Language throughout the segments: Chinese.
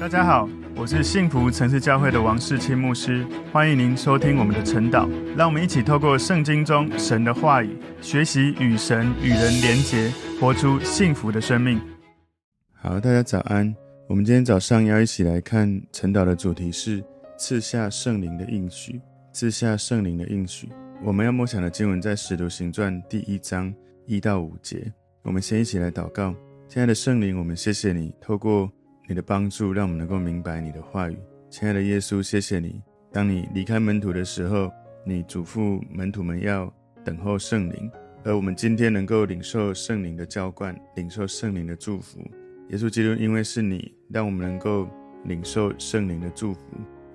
大家好，我是幸福城市教会的王世清牧师，欢迎您收听我们的晨祷。让我们一起透过圣经中神的话语，学习与神与人连结，活出幸福的生命。好，大家早安。我们今天早上要一起来看晨祷的主题是赐下圣灵的应许。赐下圣灵的应许。我们要默想的经文在使徒行传第一章一到五节。我们先一起来祷告。亲爱的圣灵，我们谢谢你，透过你的帮助，让我们能够明白你的话语。亲爱的耶稣，谢谢你。当你离开门徒的时候，你嘱咐门徒们要等候圣灵，而我们今天能够领受圣灵的浇灌，领受圣灵的祝福。耶稣基督，因为是你让我们能够领受圣灵的祝福，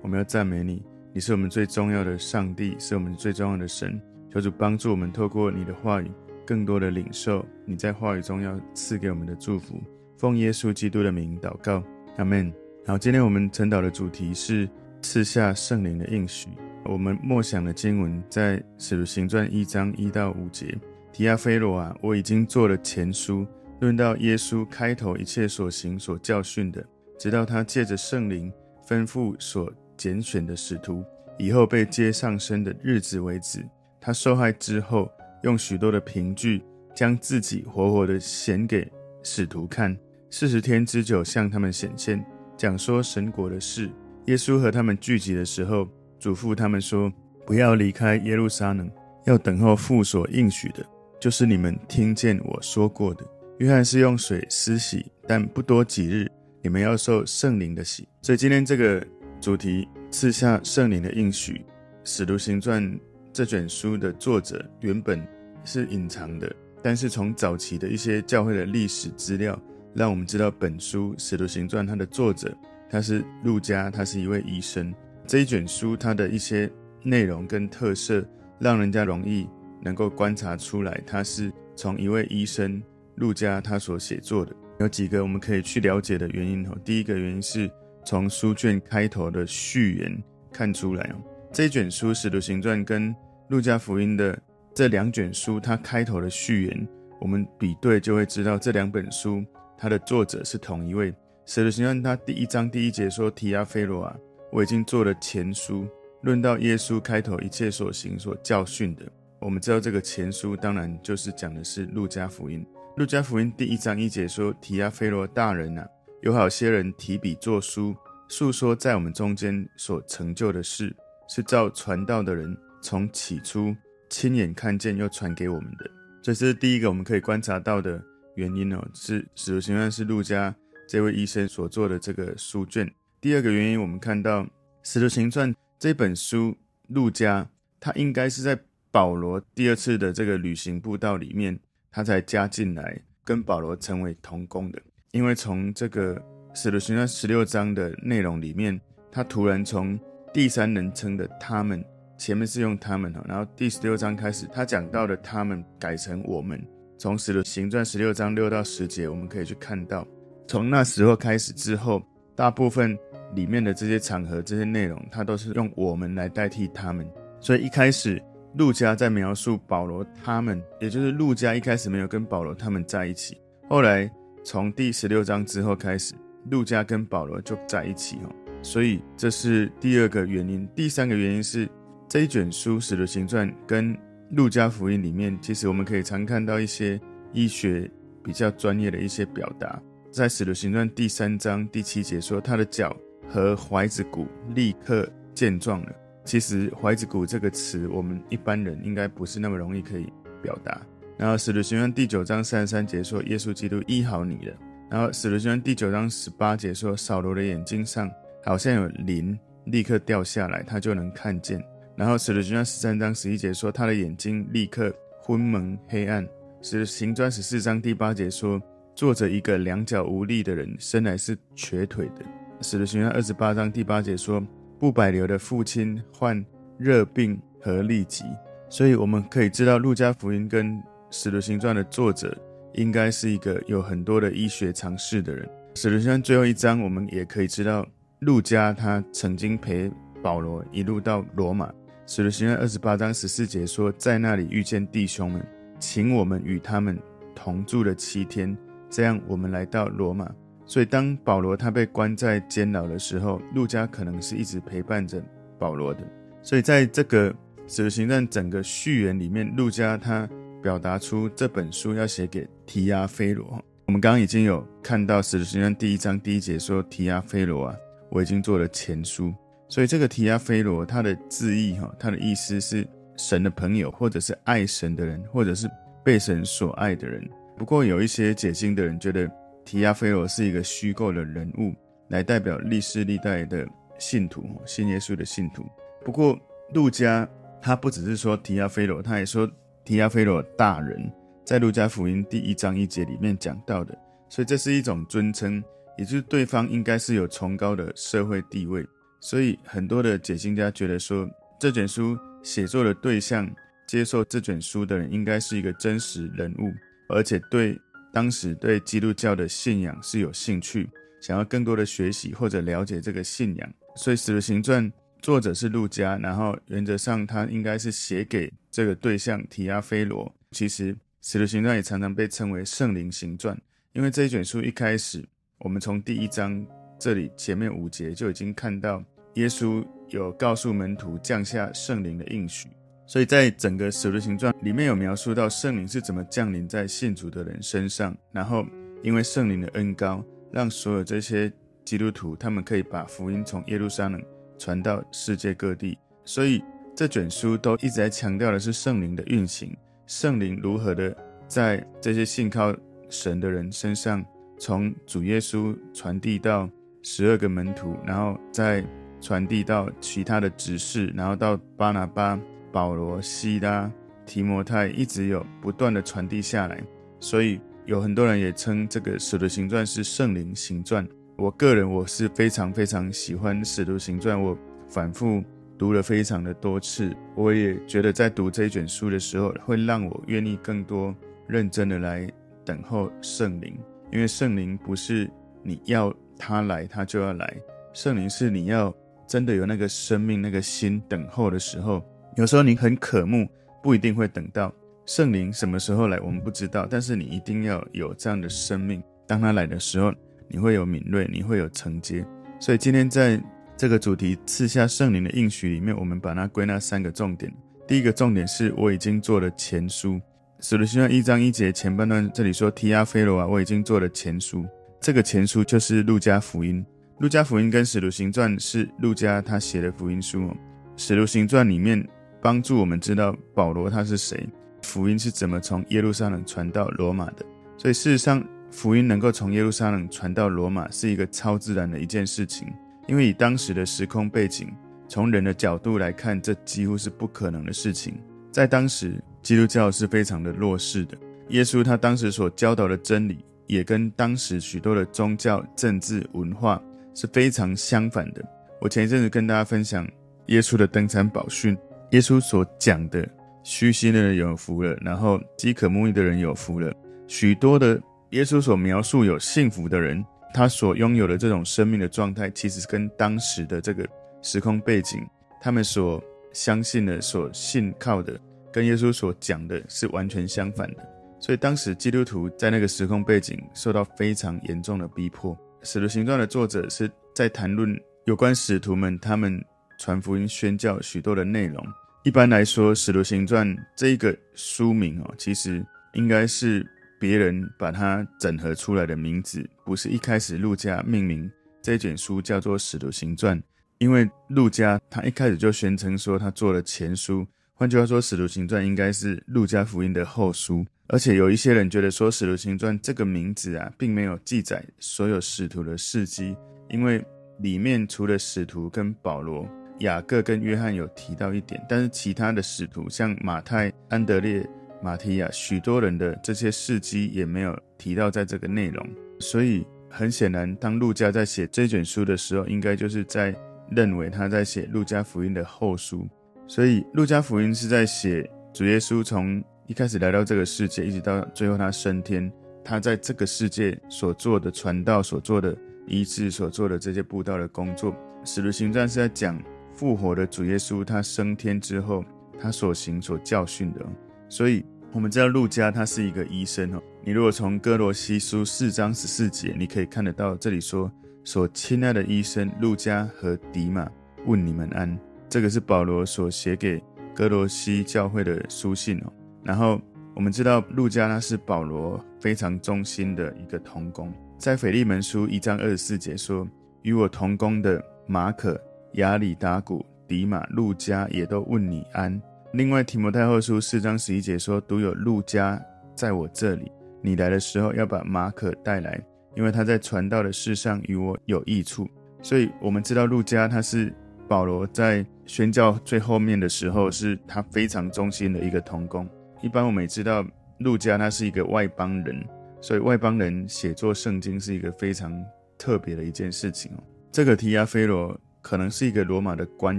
我们要赞美你。你是我们最重要的上帝，是我们最重要的神。求主帮助我们，透过你的话语，更多的领受你在话语中要赐给我们的祝福。奉耶稣基督的名祷告，阿门。好，今天我们晨祷的主题是赐下圣灵的应许。我们默想的经文在使徒行传一章一到五节。提阿非罗啊，我已经做了前书，论到耶稣开头一切所行所教训的，直到他借着圣灵吩咐所拣选的使徒，以后被接上升的日子为止。他受害之后，用许多的凭据，将自己活活的显给使徒看。四十天之久，向他们显现，讲说神国的事。耶稣和他们聚集的时候，嘱咐他们说：“不要离开耶路撒冷，要等候父所应许的，就是你们听见我说过的。约翰是用水施洗，但不多几日，你们要受圣灵的洗。”所以今天这个主题赐下圣灵的应许，使徒行传这卷书的作者原本是隐藏的，但是从早期的一些教会的历史资料。让我们知道本书《使徒行传》它的作者他是路加，他是一位医生。这一卷书它的一些内容跟特色，让人家容易能够观察出来，他是从一位医生路加他所写作的。有几个我们可以去了解的原因哦。第一个原因是从书卷开头的序言看出来哦。这一卷书《使徒行传》跟路加福音的这两卷书，它开头的序言，我们比对就会知道这两本书。他的作者是同一位。使徒行传他第一章第一节说：“提阿非罗啊，我已经做了前书，论到耶稣开头一切所行所教训的。”我们知道这个前书当然就是讲的是路加福音。路加福音第一章一节说：“提阿非罗大人啊，有好些人提笔作书，述说在我们中间所成就的事，是照传道的人从起初亲眼看见又传给我们的。”这是第一个我们可以观察到的。原因哦，是使徒行传是陆家这位医生所做的这个书卷。第二个原因，我们看到使徒行传这本书，陆家他应该是在保罗第二次的这个旅行步道里面，他才加进来，跟保罗成为同工的。因为从这个使徒行传十六章的内容里面，他突然从第三人称的他们，前面是用他们哈，然后第十六章开始，他讲到的他们改成我们。从使徒行传十六章六到十节，我们可以去看到，从那时候开始之后，大部分里面的这些场合、这些内容，它都是用我们来代替他们。所以一开始，路加在描述保罗他们，也就是路加一开始没有跟保罗他们在一起。后来从第十六章之后开始，路加跟保罗就在一起哦。所以这是第二个原因。第三个原因是这一卷书《使徒行传》跟路加福音里面，其实我们可以常看到一些医学比较专业的一些表达。在使徒行传第三章第七节说，他的脚和踝子骨立刻健壮了。其实踝子骨这个词，我们一般人应该不是那么容易可以表达。然后使徒行传第九章三十三节说，耶稣基督医好你了。然后使徒行传第九章十八节说，扫罗的眼睛上好像有鳞立刻掉下来，他就能看见。然后使徒行传十三章十一节说，他的眼睛立刻昏蒙黑暗。使徒行传十四章第八节说，坐着一个两脚无力的人，生来是瘸腿的。使徒行传二十八章第八节说，不百流的父亲患热病和痢疾。所以我们可以知道，路加福音跟使徒行传的作者应该是一个有很多的医学常识的人。使徒行传最后一章，我们也可以知道，路加他曾经陪保罗一路到罗马。使徒行传二十八章十四节说，在那里遇见弟兄们，请我们与他们同住了七天。这样，我们来到罗马，所以当保罗他被关在监牢的时候，路加可能是一直陪伴着保罗的。所以在这个使徒行传整个序言里面，路加他表达出这本书要写给提阿非罗。我们刚刚已经有看到使徒行传第一章第一节说：“提阿非罗啊，我已经做了前书。”所以这个提亚菲罗他的字义哈，他的意思是神的朋友，或者是爱神的人，或者是被神所爱的人。不过有一些解经的人觉得提亚菲罗是一个虚构的人物，来代表历世历代的信徒，信耶稣的信徒。不过路加他不只是说提亚菲罗，他也说提亚菲罗大人，在路加福音第一章一节里面讲到的，所以这是一种尊称，也就是对方应该是有崇高的社会地位。所以很多的解经家觉得说，这卷书写作的对象，接受这卷书的人应该是一个真实人物，而且对当时对基督教的信仰是有兴趣，想要更多的学习或者了解这个信仰。所以《使徒行传》作者是路加，然后原则上他应该是写给这个对象提阿非罗。其实《使徒行传》也常常被称为圣灵行传，因为这一卷书一开始，我们从第一章这里前面五节就已经看到。耶稣有告诉门徒降下圣灵的应许，所以在整个使徒行传里面有描述到圣灵是怎么降临在信主的人身上，然后因为圣灵的恩膏，让所有这些基督徒他们可以把福音从耶路撒冷传到世界各地。所以这卷书都一直在强调的是圣灵的运行，圣灵如何的在这些信靠神的人身上，从主耶稣传递到十二个门徒，然后在传递到其他的执事，然后到巴拿巴、保罗、西拉、提摩太，一直有不断的传递下来。所以有很多人也称这个《使徒行传》是圣灵行传。我个人我是非常非常喜欢《使徒行传》，我反复读了非常的多次。我也觉得在读这一卷书的时候，会让我愿意更多认真的来等候圣灵，因为圣灵不是你要他来他就要来，圣灵是你要。真的有那个生命、那个心等候的时候，有时候你很渴慕，不一定会等到圣灵什么时候来，我们不知道。但是你一定要有这样的生命，当他来的时候，你会有敏锐，你会有承接。所以今天在这个主题赐下圣灵的应许里面，我们把它归纳三个重点。第一个重点是我已经做了前书，使徒行传一章一节前半段这里说提阿非罗啊，我已经做了前书，这个前书就是路加福音。路加福音跟使徒行传是路加他写的福音书哦。使徒行传里面帮助我们知道保罗他是谁，福音是怎么从耶路撒冷传到罗马的。所以事实上，福音能够从耶路撒冷传到罗马是一个超自然的一件事情，因为以当时的时空背景，从人的角度来看，这几乎是不可能的事情。在当时，基督教是非常的弱势的。耶稣他当时所教导的真理，也跟当时许多的宗教、政治、文化。是非常相反的。我前一阵子跟大家分享耶稣的登山宝训，耶稣所讲的虚心的人有福了，然后饥渴慕义的人有福了。许多的耶稣所描述有幸福的人，他所拥有的这种生命的状态，其实跟当时的这个时空背景，他们所相信的、所信靠的，跟耶稣所讲的是完全相反的。所以当时基督徒在那个时空背景受到非常严重的逼迫。使徒行传的作者是在谈论有关使徒们他们传福音宣教许多的内容。一般来说，使徒行传这一个书名哦，其实应该是别人把它整合出来的名字，不是一开始路加命名这卷书叫做使徒行传，因为路加他一开始就宣称说他做了前书，换句话说，使徒行传应该是路加福音的后书。而且有一些人觉得说，《使徒行传》这个名字啊，并没有记载所有使徒的事迹，因为里面除了使徒跟保罗、雅各跟约翰有提到一点，但是其他的使徒，像马太、安德烈、马提亚，许多人的这些事迹也没有提到在这个内容。所以很显然，当路加在写这卷书的时候，应该就是在认为他在写路加福音的后书。所以，路加福音是在写主耶稣从一开始来到这个世界，一直到最后他升天，他在这个世界所做的传道、所做的医治、所做的这些布道的工作，使徒行传是在讲复活的主耶稣，他升天之后他所行所教训的。所以我们知道路加他是一个医生哦，你如果从歌罗西书四章十四节，你可以看得到这里说：“所亲爱的医生路加和迪马问你们安。”这个是保罗所写给哥罗西教会的书信哦。然后我们知道路加他是保罗非常忠心的一个同工，在腓利门书一章二十四节说：“与我同工的马可、亚里达古、迪马、路加也都问你安。”另外提摩太后书四章十一节说：“独有路加在我这里，你来的时候要把马可带来，因为他在传道的事上与我有益处。”所以我们知道路加他是保罗在。宣教最后面的时候，是他非常忠心的一个同工。一般我们也知道，路加他是一个外邦人，所以外邦人写作圣经是一个非常特别的一件事情哦。这个提阿非罗可能是一个罗马的官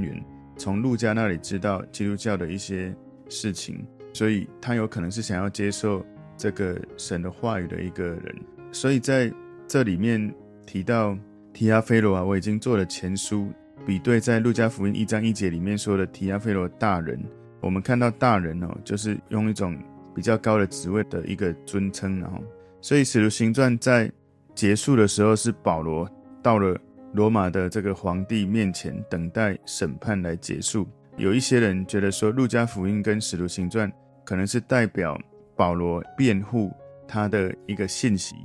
员，从路加那里知道基督教的一些事情，所以他有可能是想要接受这个神的话语的一个人。所以在这里面提到提阿非罗啊，我已经做了前书。比对在路加福音一章一节里面说的提阿非罗大人，我们看到大人哦，就是用一种比较高的职位的一个尊称，然后，所以使徒行传在结束的时候是保罗到了罗马的这个皇帝面前等待审判来结束。有一些人觉得说路加福音跟使徒行传可能是代表保罗辩护他的一个信息。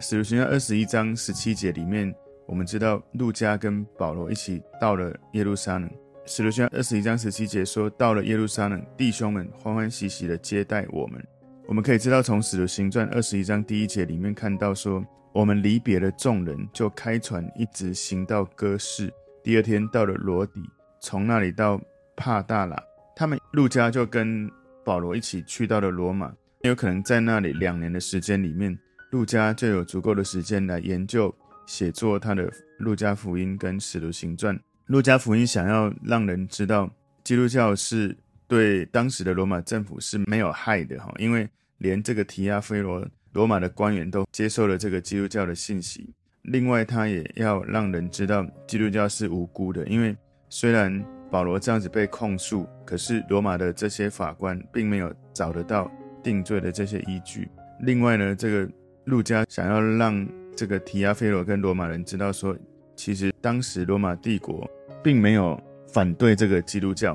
使徒行传二十一章十七节里面。我们知道路加跟保罗一起到了耶路撒冷。使徒行传二十一章十七节说：“到了耶路撒冷，弟兄们欢欢喜喜地接待我们。”我们可以知道，从使徒行传二十一章第一节里面看到说，我们离别了众人，就开船一直行到哥市。第二天到了罗底，从那里到帕大拉。他们路加就跟保罗一起去到了罗马。有可能在那里两年的时间里面，路加就有足够的时间来研究。写作他的《路加福音》跟《使徒行传》。《路加福音》想要让人知道，基督教是对当时的罗马政府是没有害的哈，因为连这个提亚菲罗罗马的官员都接受了这个基督教的信息。另外，他也要让人知道基督教是无辜的，因为虽然保罗这样子被控诉，可是罗马的这些法官并没有找得到定罪的这些依据。另外呢，这个路加想要让这个提亚菲罗跟罗马人知道说，其实当时罗马帝国并没有反对这个基督教。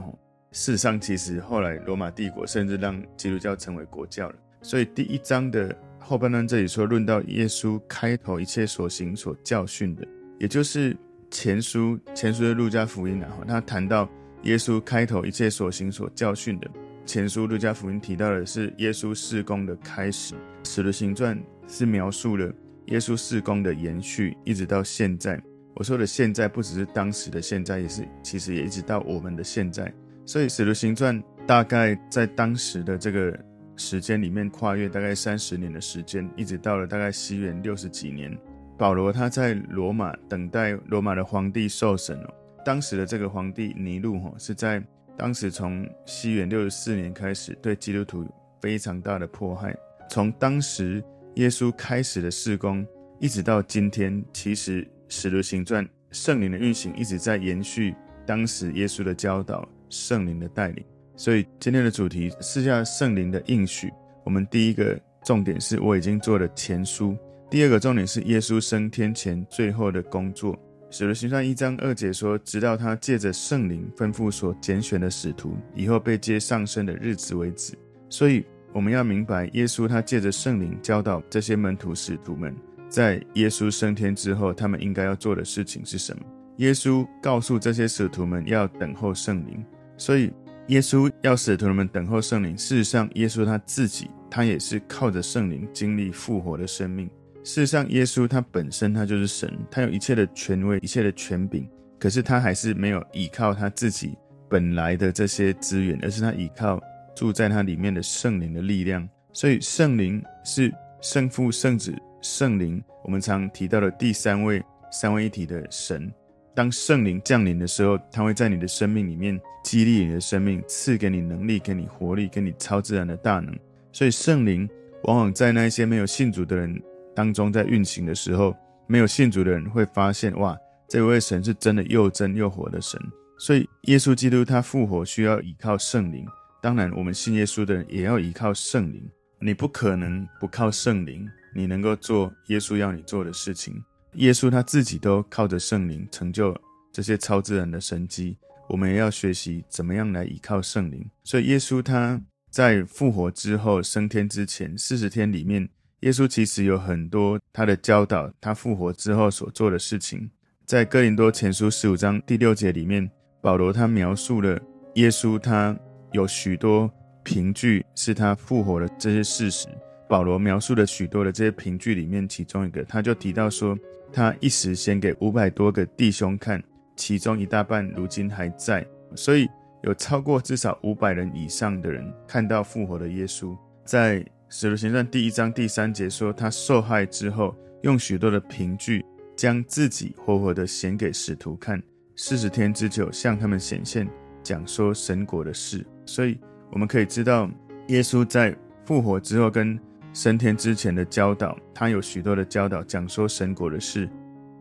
事实上，其实后来罗马帝国甚至让基督教成为国教了。所以第一章的后半段这里说，论到耶稣开头一切所行所教训的，也就是前书前书的路加福音啊，他谈到耶稣开头一切所行所教训的。前书路加福音提到的是耶稣事工的开始，使徒行传是描述了。耶稣事工的延续，一直到现在。我说的现在，不只是当时的现在，也是其实也一直到我们的现在。所以《使徒行传》大概在当时的这个时间里面，跨越大概三十年的时间，一直到了大概西元六十几年。保罗他在罗马等待罗马的皇帝受审哦。当时的这个皇帝尼禄哈是在当时从西元六十四年开始对基督徒非常大的迫害，从当时。耶稣开始的事工，一直到今天，其实使徒行传圣灵的运行一直在延续当时耶稣的教导、圣灵的带领。所以今天的主题是下圣灵的应许。我们第一个重点是我已经做了前书，第二个重点是耶稣升天前最后的工作。使徒行传一章二节说：“直到他借着圣灵吩咐所拣选的使徒，以后被接上升的日子为止。”所以。我们要明白，耶稣他借着圣灵教导这些门徒使徒们，在耶稣升天之后，他们应该要做的事情是什么？耶稣告诉这些使徒们要等候圣灵，所以耶稣要使徒们等候圣灵。事实上，耶稣他自己，他也是靠着圣灵经历复活的生命。事实上，耶稣他本身他就是神，他有一切的权威、一切的权柄，可是他还是没有依靠他自己本来的这些资源，而是他依靠。住在它里面的圣灵的力量，所以圣灵是圣父、圣子、圣灵。我们常提到的第三位三位一体的神。当圣灵降临的时候，他会在你的生命里面激励你的生命，赐给你能力，给你活力，给你超自然的大能。所以圣灵往往在那些没有信主的人当中在运行的时候，没有信主的人会发现，哇，这位神是真的又真又活的神。所以耶稣基督他复活需要依靠圣灵。当然，我们信耶稣的人也要依靠圣灵。你不可能不靠圣灵，你能够做耶稣要你做的事情。耶稣他自己都靠着圣灵成就这些超自然的神迹，我们也要学习怎么样来依靠圣灵。所以耶稣他在复活之后升天之前四十天里面，耶稣其实有很多他的教导，他复活之后所做的事情。在哥林多前书十五章第六节里面，保罗他描述了耶稣，他有许多凭据是他复活的这些事实。保罗描述了许多的这些凭据里面，其中一个他就提到说，他一时显给五百多个弟兄看，其中一大半如今还在，所以有超过至少五百人以上的人看到复活的耶稣。在使徒行传第一章第三节说，他受害之后，用许多的凭据。将自己活活的显给使徒看，四十天之久向他们显现，讲说神国的事。所以我们可以知道，耶稣在复活之后跟升天之前的教导，他有许多的教导，讲说神国的事。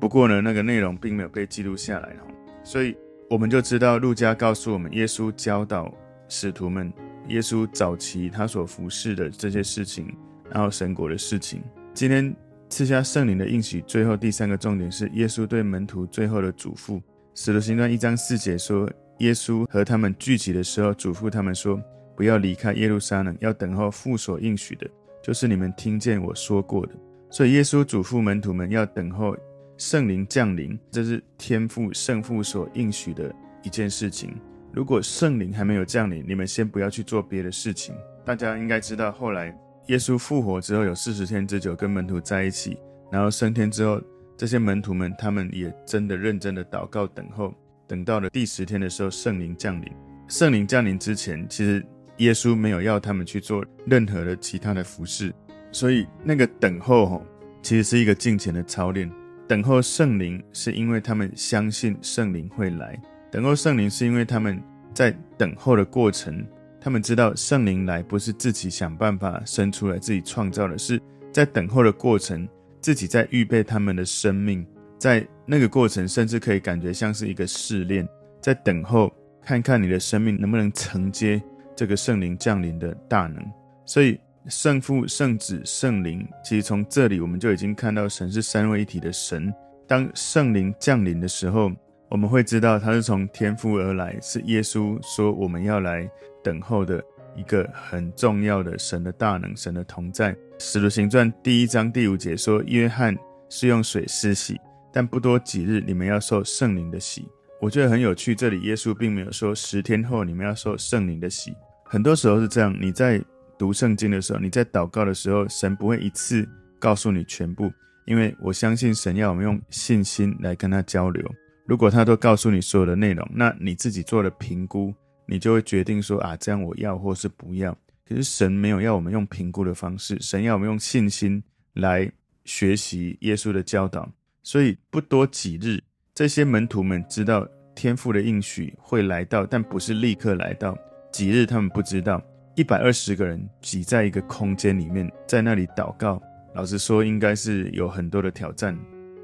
不过呢，那个内容并没有被记录下来。所以我们就知道，路加告诉我们，耶稣教导使徒们，耶稣早期他所服侍的这些事情，然后神国的事情。今天。赐下圣灵的应许，最后第三个重点是耶稣对门徒最后的嘱咐。使徒行传一章四节说，耶稣和他们聚集的时候，嘱咐他们说：“不要离开耶路撒冷，要等候父所应许的，就是你们听见我说过的。”所以耶稣嘱咐门徒们要等候圣灵降临，这是天父圣父所应许的一件事情。如果圣灵还没有降临，你们先不要去做别的事情。大家应该知道后来。耶稣复活之后有四十天之久跟门徒在一起，然后升天之后，这些门徒们他们也真的认真的祷告等候，等到了第十天的时候，圣灵降临。圣灵降临之前，其实耶稣没有要他们去做任何的其他的服事，所以那个等候吼，其实是一个敬虔的操练。等候圣灵是因为他们相信圣灵会来，等候圣灵是因为他们在等候的过程。他们知道圣灵来不是自己想办法生出来，自己创造的，是在等候的过程，自己在预备他们的生命，在那个过程，甚至可以感觉像是一个试炼，在等候，看看你的生命能不能承接这个圣灵降临的大能。所以圣父、圣子、圣灵，其实从这里我们就已经看到神是三位一体的神。当圣灵降临的时候，我们会知道他是从天父而来，是耶稣说我们要来。等候的一个很重要的神的大能，神的同在。使徒行传第一章第五节说：“约翰是用水施洗，但不多几日，你们要受圣灵的洗。”我觉得很有趣，这里耶稣并没有说十天后你们要受圣灵的洗。很多时候是这样，你在读圣经的时候，你在祷告的时候，神不会一次告诉你全部，因为我相信神要我们用信心来跟他交流。如果他都告诉你所有的内容，那你自己做了评估。你就会决定说啊，这样我要或是不要。可是神没有要我们用评估的方式，神要我们用信心来学习耶稣的教导。所以不多几日，这些门徒们知道天父的应许会来到，但不是立刻来到。几日他们不知道。一百二十个人挤在一个空间里面，在那里祷告。老实说，应该是有很多的挑战。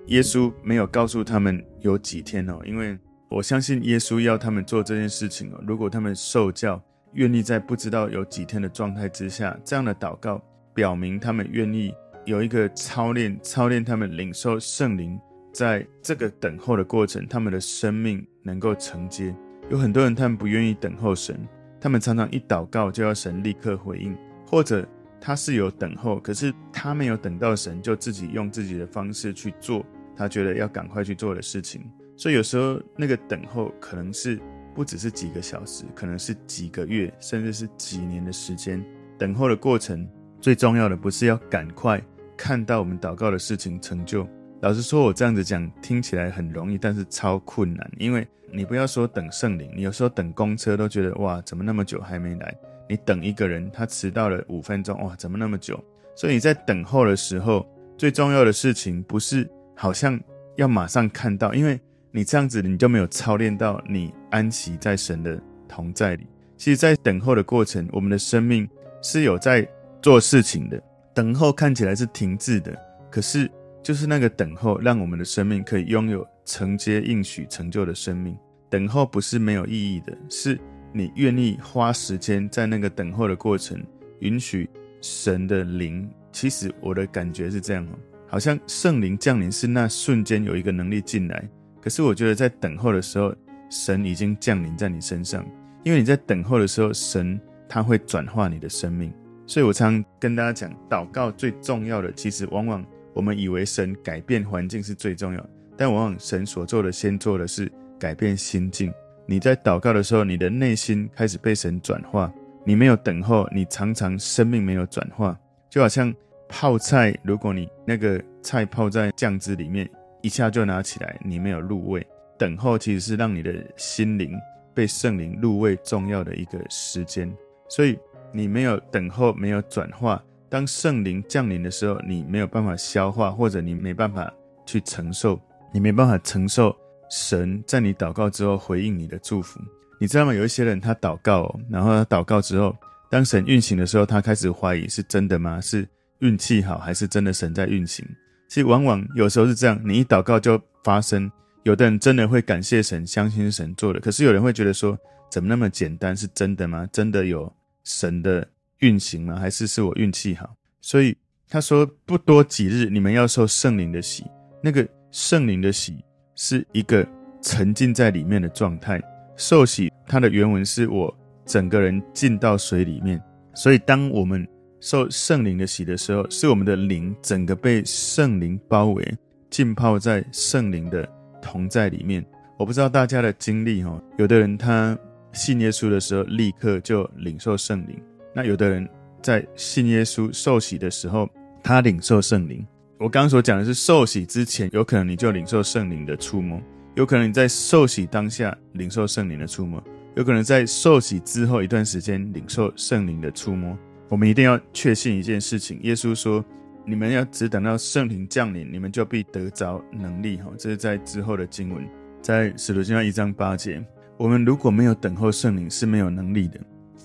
耶稣没有告诉他们有几天哦，因为。我相信耶稣要他们做这件事情哦。如果他们受教，愿意在不知道有几天的状态之下，这样的祷告，表明他们愿意有一个操练，操练他们领受圣灵，在这个等候的过程，他们的生命能够承接。有很多人他们不愿意等候神，他们常常一祷告就要神立刻回应，或者他是有等候，可是他没有等到神，就自己用自己的方式去做他觉得要赶快去做的事情。所以有时候那个等候可能是不只是几个小时，可能是几个月，甚至是几年的时间。等候的过程最重要的不是要赶快看到我们祷告的事情成就。老实说，我这样子讲听起来很容易，但是超困难。因为你不要说等圣灵，你有时候等公车都觉得哇，怎么那么久还没来？你等一个人，他迟到了五分钟，哇，怎么那么久？所以你在等候的时候，最重要的事情不是好像要马上看到，因为。你这样子，你就没有操练到你安息在神的同在里。其实，在等候的过程，我们的生命是有在做事情的。等候看起来是停滞的，可是就是那个等候，让我们的生命可以拥有承接应许成就的生命。等候不是没有意义的，是你愿意花时间在那个等候的过程，允许神的灵。其实我的感觉是这样，好像圣灵降临是那瞬间有一个能力进来，可是我觉得在等候的时候，神已经降临在你身上，因为你在等候的时候，神他会转化你的生命。所以我常跟大家讲，祷告最重要的，其实往往我们以为神改变环境是最重要，但往往神所做的，先做的是改变心境。你在祷告的时候，你的内心开始被神转化。你没有等候，你常常生命没有转化，就好像泡菜，如果你那个菜泡在酱汁里面，一下就拿起来，你没有入味。等候其实是让你的心灵被圣灵入味重要的一个时间，所以。你没有等候，没有转化。当圣灵降临的时候，你没有办法消化，或者你没办法去承受，你没办法承受神在你祷告之后回应你的祝福。你知道吗？有一些人他祷告哦，然后他祷告之后，当神运行的时候，他开始怀疑是真的吗？是运气好，还是真的神在运行？其实往往有时候是这样，你一祷告就发生。有的人真的会感谢神，相信神做的。可是有人会觉得说，怎么那么简单？是真的吗？真的有？神的运行吗？还是是我运气好？所以他说不多几日，你们要受圣灵的洗。那个圣灵的洗是一个沉浸在里面的状态。受洗，它的原文是我整个人浸到水里面。所以当我们受圣灵的洗的时候，是我们的灵整个被圣灵包围，浸泡在圣灵的同在里面。我不知道大家的经历哈，有的人他。信耶稣的时候，立刻就领受圣灵。那有的人在信耶稣受洗的时候，他领受圣灵。我刚刚所讲的是受洗之前，有可能你就领受圣灵的触摸；有可能你在受洗当下领受圣灵的触摸；有可能在受洗之后一段时间领受圣灵的触摸。我们一定要确信一件事情：耶稣说，你们要只等到圣灵降临，你们就必得着能力。哈，这是在之后的经文，在使徒行传一章八节。我们如果没有等候圣灵，是没有能力的。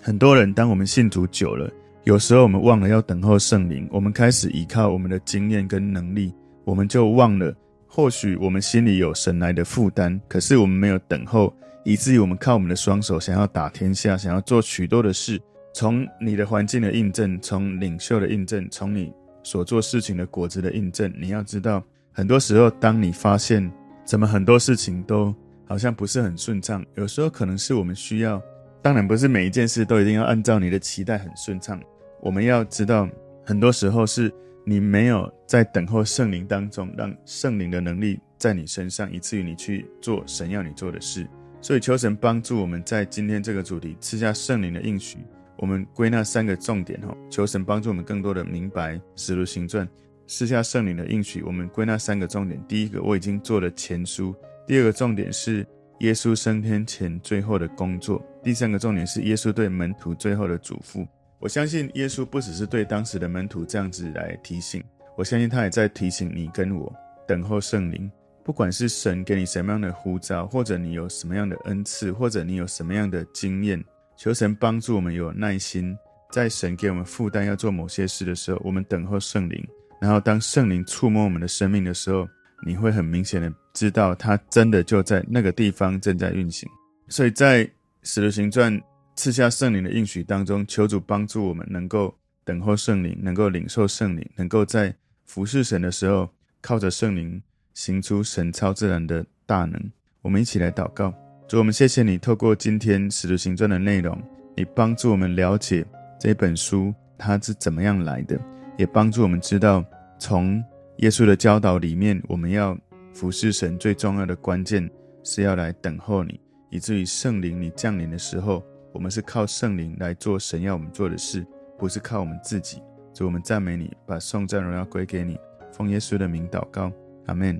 很多人，当我们信徒久了，有时候我们忘了要等候圣灵，我们开始依靠我们的经验跟能力，我们就忘了。或许我们心里有神来的负担，可是我们没有等候，以至于我们靠我们的双手想要打天下，想要做许多的事。从你的环境的印证，从领袖的印证，从你所做事情的果子的印证，你要知道，很多时候，当你发现怎么很多事情都。好像不是很顺畅，有时候可能是我们需要，当然不是每一件事都一定要按照你的期待很顺畅。我们要知道，很多时候是你没有在等候圣灵当中，让圣灵的能力在你身上，以至于你去做神要你做的事。所以求神帮助我们在今天这个主题赐下圣灵的应许，我们归纳三个重点哈。求神帮助我们更多的明白使徒行传赐下圣灵的应许，我们归纳三个重点。第一个，我已经做了前书。第二个重点是耶稣升天前最后的工作。第三个重点是耶稣对门徒最后的嘱咐。我相信耶稣不只是对当时的门徒这样子来提醒，我相信他也在提醒你跟我等候圣灵。不管是神给你什么样的呼召，或者你有什么样的恩赐，或者你有什么样的经验，求神帮助我们有耐心，在神给我们负担要做某些事的时候，我们等候圣灵。然后当圣灵触摸我们的生命的时候，你会很明显的知道，他真的就在那个地方正在运行。所以在使徒行传赐下圣灵的应许当中，求主帮助我们能够等候圣灵，能够领受圣灵，能够在服侍神的时候靠着圣灵行出神超自然的大能。我们一起来祷告，主，我们谢谢你透过今天使徒行传的内容，你帮助我们了解这本书它是怎么样来的，也帮助我们知道从。耶稣的教导里面，我们要服侍神最重要的关键是要来等候你，以至于圣灵你降临的时候，我们是靠圣灵来做神要我们做的事，不是靠我们自己。主，我们赞美你，把颂赞荣耀归给你，奉耶稣的名祷告，阿门。